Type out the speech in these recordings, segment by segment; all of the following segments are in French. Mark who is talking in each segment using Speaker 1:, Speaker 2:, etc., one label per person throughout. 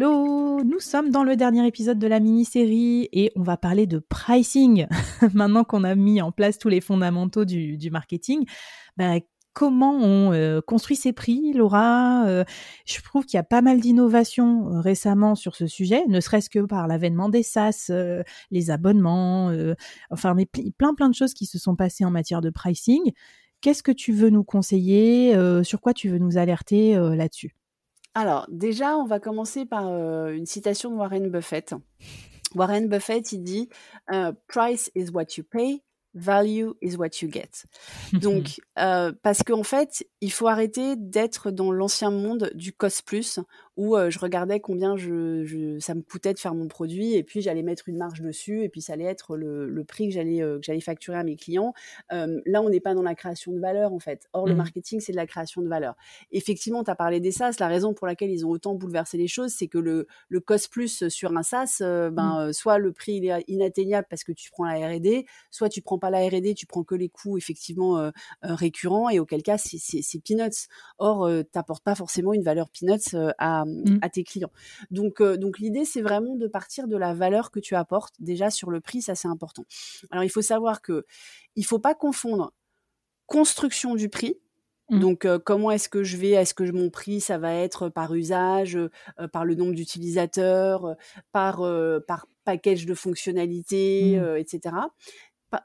Speaker 1: Hello Nous sommes dans le dernier épisode de la mini-série et on va parler de pricing. Maintenant qu'on a mis en place tous les fondamentaux du, marketing, bah, comment on euh, construit ses prix, Laura? Euh, Je trouve qu'il y a pas mal d'innovations euh, récemment sur ce sujet, ne serait-ce que par l'avènement des SaaS, les abonnements, enfin mais plein plein de choses qui se sont passées en matière de pricing. Qu'est-ce que tu veux nous conseiller? Sur quoi tu veux nous alerter là-dessus?
Speaker 2: Alors, déjà, on va commencer par une citation de Warren Buffett. Warren Buffett, il dit Price is what you pay, value is what you get. Donc, parce qu'en fait, il faut arrêter d'être dans l'ancien monde du cost plus, où je regardais combien je, ça me coûtait de faire mon produit et puis j'allais mettre une marge dessus et puis ça allait être le, prix que j'allais que j'allais facturer à mes clients. là, on n'est pas dans la création de valeur en fait. Or, le mmh. marketing, c'est de la création de valeur. Effectivement, tu as parlé des SaaS. La raison pour laquelle ils ont autant bouleversé les choses, c'est que le, le cost plus sur un SaaS, ben, mmh. soit le prix il est inatteignable parce que tu prends la R&D, soit tu prends pas la R&D, tu prends que les coûts effectivement récurrents et auquel cas c'est peanuts. Or, tu n'apportes pas forcément une valeur peanuts à Mmh. à tes clients. Donc, euh, donc l'idée, c'est vraiment de partir de la valeur que tu apportes. Déjà sur le prix, ça c'est important. Alors, il faut savoir que il faut pas confondre construction du prix. Mmh. Donc, euh, comment est-ce que je vais Est-ce que mon prix, ça va être par usage, euh, par le nombre d'utilisateurs, par, par package de fonctionnalités, mmh. etc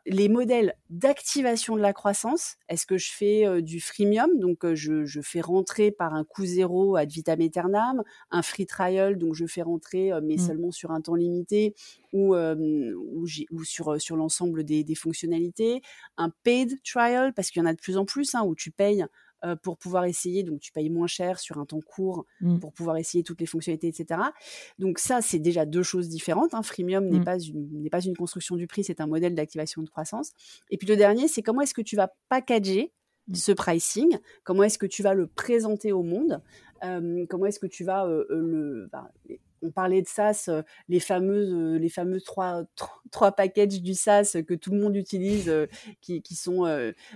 Speaker 2: les modèles d'activation de la croissance. Est-ce que je fais du freemium, donc je, fais rentrer par un coût zéro ad vitam aeternam, un free trial, donc je fais rentrer mais mmh. seulement sur un temps limité ou, ou, sur, sur l'ensemble des, des, fonctionnalités, un paid trial parce qu'il y en a de plus en plus hein, où tu payes euh, pour pouvoir essayer. Donc, tu payes moins cher sur un temps court mmh. pour pouvoir essayer toutes les fonctionnalités, etc. Donc, ça, c'est déjà deux choses différentes. Hein. Freemium n'est mmh. pas, une, pas une construction du prix, c'est un modèle d'activation de croissance. Et puis, le dernier, c'est comment est-ce que tu vas packager mmh. ce pricing? Comment est-ce que tu vas le présenter au monde? Comment est-ce que tu vas euh, euh, le, bah, on parlait de SaaS, euh, les fameuses, euh, les fameux trois, trois packages du SaaS que tout le monde utilise, euh, qui, sont,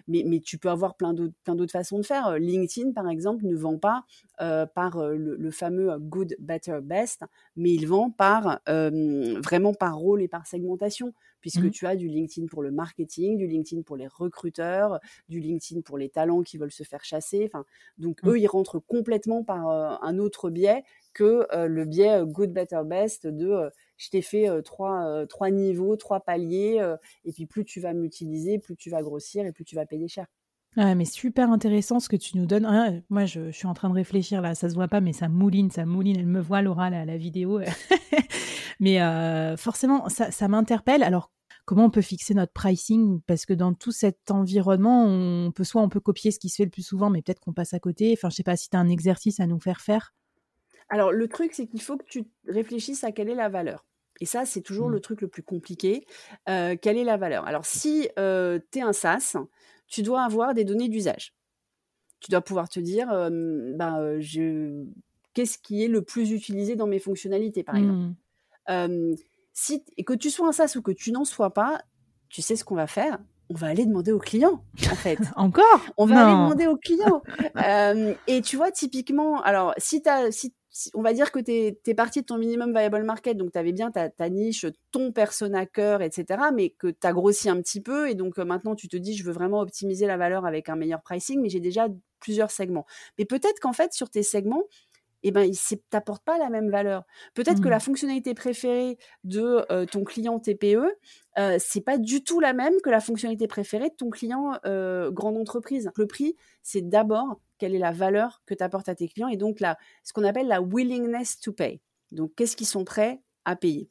Speaker 2: mais, mais, tu peux avoir plein d'autres, plein d'autres façons de faire. LinkedIn, par exemple, ne vend pas par le, fameux good, better, best, mais il vend par vraiment par rôle et par segmentation puisque mmh. tu as du LinkedIn pour le marketing, du LinkedIn pour les recruteurs, du LinkedIn pour les talents qui veulent se faire chasser. Enfin, donc mmh. eux, ils rentrent complètement par un autre biais que le biais good, better, best de je t'ai fait trois, trois niveaux, trois paliers, et puis plus tu vas m'utiliser, plus tu vas grossir et plus tu vas payer cher.
Speaker 1: Ouais, mais super intéressant ce que tu nous donnes. moi, je, suis en train de réfléchir là, ça se voit pas, mais ça mouline, ça mouline. Elle me voit, Laura, la vidéo. mais forcément, ça, ça m'interpelle. Alors, comment on peut fixer notre pricing? Parce que dans tout cet environnement, on peut soit on peut copier ce qui se fait le plus souvent, mais peut-être qu'on passe à côté. Enfin, je sais pas si tu as un exercice à nous faire faire.
Speaker 2: Alors, le truc, c'est qu'il faut que tu réfléchisses à quelle est la valeur. Et ça, c'est toujours mmh. le truc le plus compliqué. Euh, quelle est la valeur Alors, si euh, tu es un SaaS, tu dois avoir des données d'usage. Tu dois pouvoir te dire, ben, je... qu'est-ce qui est le plus utilisé dans mes fonctionnalités, par exemple. Mmh. si, et que tu sois un SaaS ou que tu n'en sois pas, tu sais ce qu'on va faire? On va aller demander au client, en fait.
Speaker 1: Encore?
Speaker 2: On va aller demander au client. et tu vois, typiquement, alors, si, as, si on va dire que tu es, parti de ton minimum viable market, donc tu avais bien ta, niche, ton persona cœur, etc., mais que tu as grossi un petit peu, et donc euh, maintenant tu te dis, je veux vraiment optimiser la valeur avec un meilleur pricing, mais j'ai déjà plusieurs segments. Mais peut-être qu'en fait, sur tes segments, eh ben, il ne t'apporte pas la même valeur. Peut-être que mmh. la fonctionnalité préférée de euh, ton client TPE, euh, c'est pas du tout la même que la fonctionnalité préférée de ton client euh, grande entreprise. Le prix, c'est d'abord quelle est la valeur que tu apportes à tes clients et donc la, ce qu'on appelle la willingness to pay. Donc, qu'est-ce qu'ils sont prêts à payer?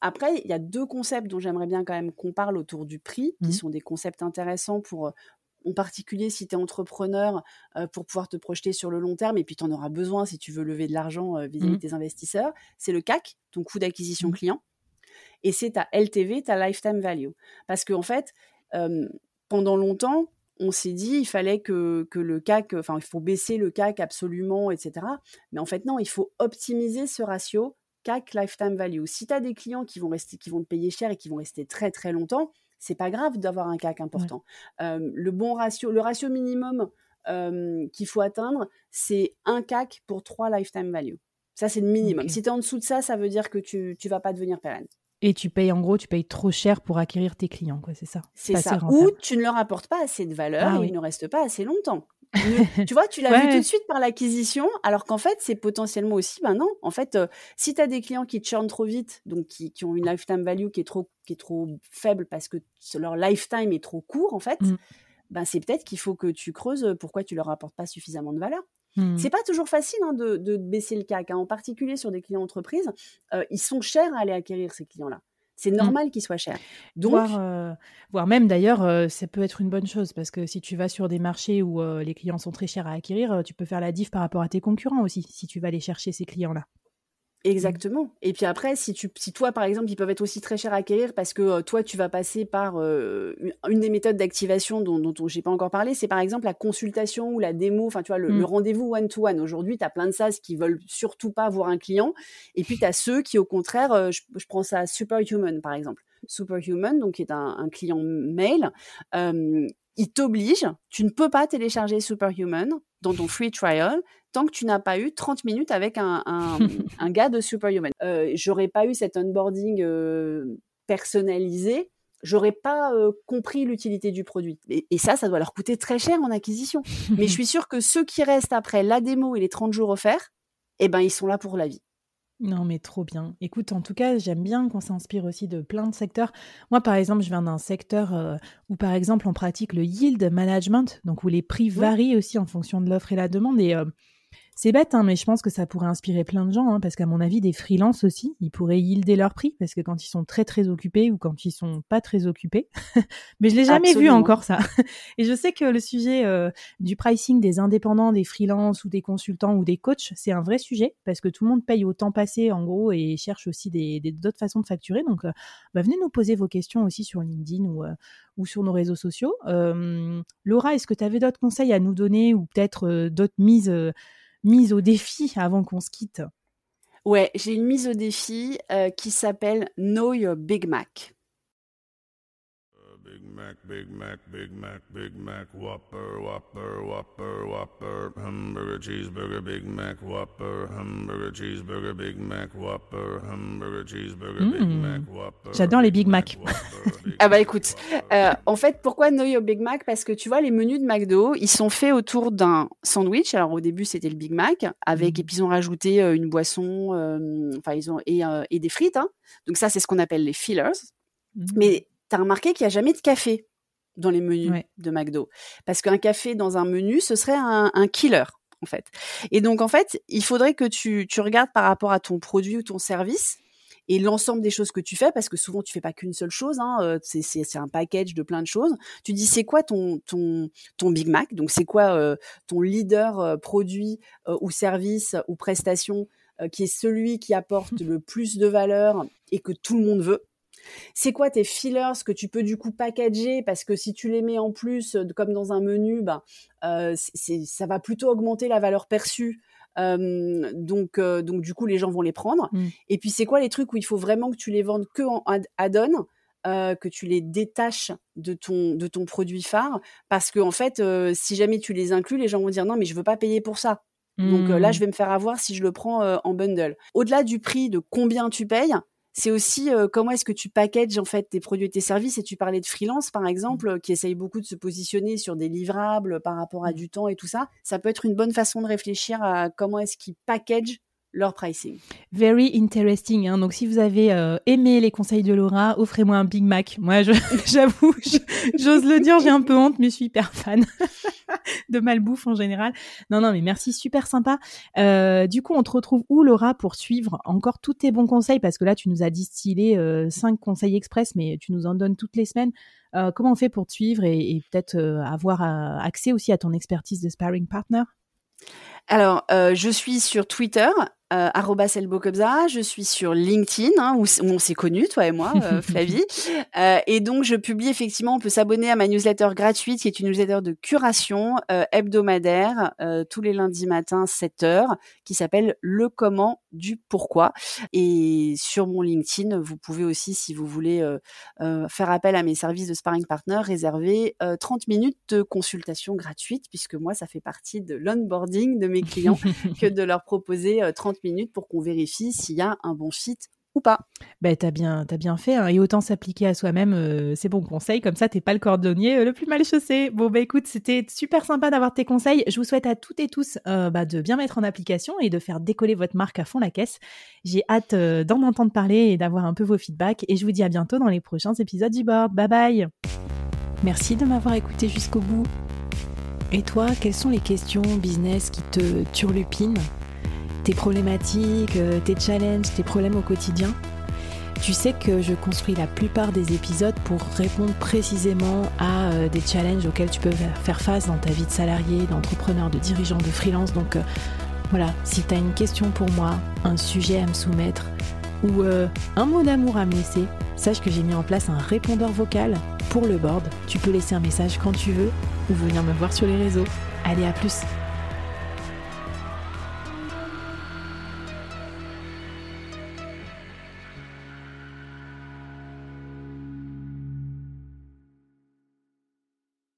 Speaker 2: après, il y a deux concepts dont j'aimerais bien quand même qu'on parle autour du prix, qui mmh. sont des concepts intéressants pour en particulier si tu es entrepreneur pour pouvoir te projeter sur le long terme et puis tu en auras besoin si tu veux lever de l'argent vis-à-vis de mmh. tes investisseurs, c'est le CAC, ton coût d'acquisition mmh. client, et c'est ta LTV, ta lifetime value. Parce qu'en en fait, pendant longtemps, on s'est dit il fallait que, le CAC, enfin il faut baisser le CAC absolument, etc. Mais en fait non, il faut optimiser ce ratio CAC lifetime value. Si tu as des clients qui vont rester, qui vont te payer cher et qui vont rester très très longtemps, c'est pas grave d'avoir un CAC important. le bon ratio, le ratio minimum qu'il faut atteindre, c'est un CAC pour trois lifetime value. Ça, c'est le minimum. Si tu es en dessous de ça, ça veut dire que tu ne vas pas devenir pérenne.
Speaker 1: Et tu payes, en gros, tu payes trop cher pour acquérir tes clients, quoi, c'est ça
Speaker 2: C'est ça. Ou tu ne leur apportes pas assez de valeur ah et ils ne restent pas assez longtemps. tu vois, tu l'as vu tout de suite par l'acquisition, alors qu'en fait, c'est potentiellement aussi, ben non, en fait, euh, si tu as des clients qui churnent trop vite, donc qui, ont une lifetime value qui est trop, qui est trop faible parce que leur lifetime est trop court, en fait, mmh. ben c'est peut-être qu'il faut que tu creuses pourquoi tu leur apportes pas suffisamment de valeur. Mmh. C'est pas toujours facile hein, de, baisser le CAC, hein. en particulier sur des clients entreprises. Euh, ils sont chers à aller acquérir ces clients-là. C'est mmh. normal qu'il soit cher.
Speaker 1: Donc, euh, voire, même d'ailleurs, euh, ça peut être une bonne chose parce que si tu vas sur des marchés où euh, les clients sont très chers à acquérir, tu peux faire la diff par rapport à tes concurrents aussi si tu vas aller chercher ces clients-là.
Speaker 2: Mmh. Exactement. Et puis après, si, tu, si toi, par exemple, ils peuvent être aussi très chers à acquérir parce que euh, toi, tu vas passer par euh, une des méthodes d'activation dont, dont, j'ai pas encore parlé, c'est par exemple la consultation ou la démo, enfin, tu vois, le, mmh. rendez-vous one-to-one. Aujourd'hui, tu as plein de SaaS qui veulent surtout pas voir un client. Et puis, tu as ceux qui, au contraire, euh, je, prends ça à Superhuman, par exemple. Superhuman, donc qui est un, un client mail, il t'oblige, tu ne peux pas télécharger Superhuman dans ton free trial tant que tu n'as pas eu 30 minutes avec un, un, gars de Superhuman. Euh, j'aurais pas eu cet onboarding euh, personnalisé, j'aurais pas euh, compris l'utilité du produit. Et, ça, ça doit leur coûter très cher en acquisition. Mais je suis sûre que ceux qui restent après la démo et les 30 jours offerts, eh ben, ils sont là pour la vie.
Speaker 1: Non, mais trop bien. Écoute, en tout cas, j'aime bien qu'on s'inspire aussi de plein de secteurs. Moi, par exemple, je viens d'un secteur euh, où, par exemple, on pratique le yield management, donc où les prix varient aussi en fonction de l'offre et la demande. Et euh, c'est bête, hein, mais je pense que ça pourrait inspirer plein de gens, hein, parce qu'à mon avis, des freelances aussi, ils pourraient yielder leur prix, parce que quand ils sont très très occupés ou quand ils sont pas très occupés, mais je l'ai jamais vu encore ça. Et je sais que le sujet euh, du pricing des indépendants, des freelances ou des consultants ou des coachs, c'est un vrai sujet, parce que tout le monde paye au temps passé en gros et cherche aussi des d'autres façons de facturer. Donc, euh, bah, venez nous poser vos questions aussi sur LinkedIn ou, euh, ou sur nos réseaux sociaux. Laura, est-ce que tu avais d'autres conseils à nous donner ou peut-être d'autres mises mise au défi avant qu'on se quitte?
Speaker 2: Ouais, j'ai une mise au défi euh, qui s'appelle Know Your Big Mac. Big Mac, Big Mac, Big Mac, Big Mac, Whopper, Whopper, Whopper, Whopper, Hamburger, Cheeseburger, Big Mac, Whopper, Hamburger, Cheeseburger, Big Mac, Whopper, Hamburger, Cheeseburger, Big hmm. Mac, Whopper.
Speaker 1: J'adore les Big Mac.
Speaker 2: ah bah écoute, euh, en fait, pourquoi Know Your Big Mac? Parce que tu vois, les menus de McDo, ils sont faits autour d'un sandwich. Alors au début, c'était le Big Mac, avec, hmm. et puis ils ont rajouté euh, une boisson, euh, enfin ils ont et, et des frites. Hein. Donc ça, c'est ce qu'on appelle les fillers. Hmm. Mais tu as remarqué qu'il n'y a jamais de café dans les menus de McDo. Parce qu'un café dans un menu, ce serait un, killer, en fait. Et donc, en fait, il faudrait que tu, regardes par rapport à ton produit ou ton service et l'ensemble des choses que tu fais, parce que souvent tu fais pas qu'une seule chose, hein, euh, c'est un package de plein de choses. Tu dis c'est quoi ton, ton, ton Big Mac, donc c'est quoi euh, ton leader euh, produit ou service ou prestation qui est celui qui apporte le plus de valeur et que tout le monde veut? C'est quoi tes fillers que tu peux du coup packager? Parce que si tu les mets en plus euh, comme dans un menu, bah, euh, ça va plutôt augmenter la valeur perçue. Euh, donc, donc du coup, les gens vont les prendre. Mmh. Et puis, c'est quoi les trucs où il faut vraiment que tu les vendes que en add-on que tu les détaches de ton de ton produit phare? Parce que en fait si jamais tu les inclus les gens vont dire non mais je veux pas payer pour ça donc là mmh. je vais me faire avoir si je le prends en bundle au-delà du prix de combien tu payes c'est aussi euh, comment est-ce que tu packages en fait tes produits et tes services? Et tu parlais de freelance par exemple, mmh. qui essaye beaucoup de se positionner sur des livrables par rapport à mmh. du temps et tout ça. Ça peut être une bonne façon de réfléchir à comment est-ce qu'ils packagent leur pricing.
Speaker 1: Very interesting. Hein. Donc, si vous avez euh, aimé les conseils de Laura, offrez-moi un Big Mac. Moi, j'avoue, j'ose le dire, j'ai un peu honte, mais je suis hyper fan de malbouffe en général. Non, non, mais merci, super sympa. Euh, du coup, on te retrouve où, Laura, pour suivre encore tous tes bons conseils? Parce que là, tu nous as distillé euh, cinq conseils express, mais tu nous en donnes toutes les semaines. comment on fait pour te suivre et, et peut-être avoir accès aussi à ton expertise de sparring partner?
Speaker 2: Alors, euh, je suis sur Twitter, euh, je suis sur LinkedIn, hein, où, on s'est connus, toi et moi, euh, Flavie. Euh, et donc, je publie effectivement, on peut s'abonner à ma newsletter gratuite, qui est une newsletter de curation hebdomadaire, tous les lundis matins, 7 heures, qui s'appelle Le comment du pourquoi. Et sur mon LinkedIn, vous pouvez aussi, si vous voulez faire appel à mes services de sparring partner, réserver 30 minutes de consultation gratuite, puisque moi, ça fait partie de l'onboarding de mes mes clients que de leur proposer 30 minutes pour qu'on vérifie s'il y a un bon fit ou pas.
Speaker 1: Ben, t'as bien, as bien fait. Hein. Et autant s'appliquer à soi-même, euh, c'est bon conseil. Comme ça, t'es pas le cordonnier euh, le plus mal chaussé. Bon, bah écoute, c'était super sympa d'avoir tes conseils. Je vous souhaite à toutes et tous euh, bah, de bien mettre en application et de faire décoller votre marque à fond la caisse. J'ai hâte d'en entendre parler et d'avoir un peu vos feedbacks. Et je vous dis à bientôt dans les prochains épisodes du board. Bye bye. Merci de m'avoir écouté jusqu'au bout. Et toi, quelles sont les questions business qui te turlupinent tes problématiques, euh, tes challenges, tes problèmes au quotidien. Tu sais que je construis la plupart des épisodes pour répondre précisément à euh, des challenges auxquels tu peux faire face dans ta vie de salarié, d'entrepreneur, de dirigeant, de freelance. Donc euh, voilà, si tu as une question pour moi, un sujet à me soumettre ou un mot d'amour à me laisser, sache que j'ai mis en place un répondeur vocal pour le board. Tu peux laisser un message quand tu veux ou venir me voir sur les réseaux. Allez, à plus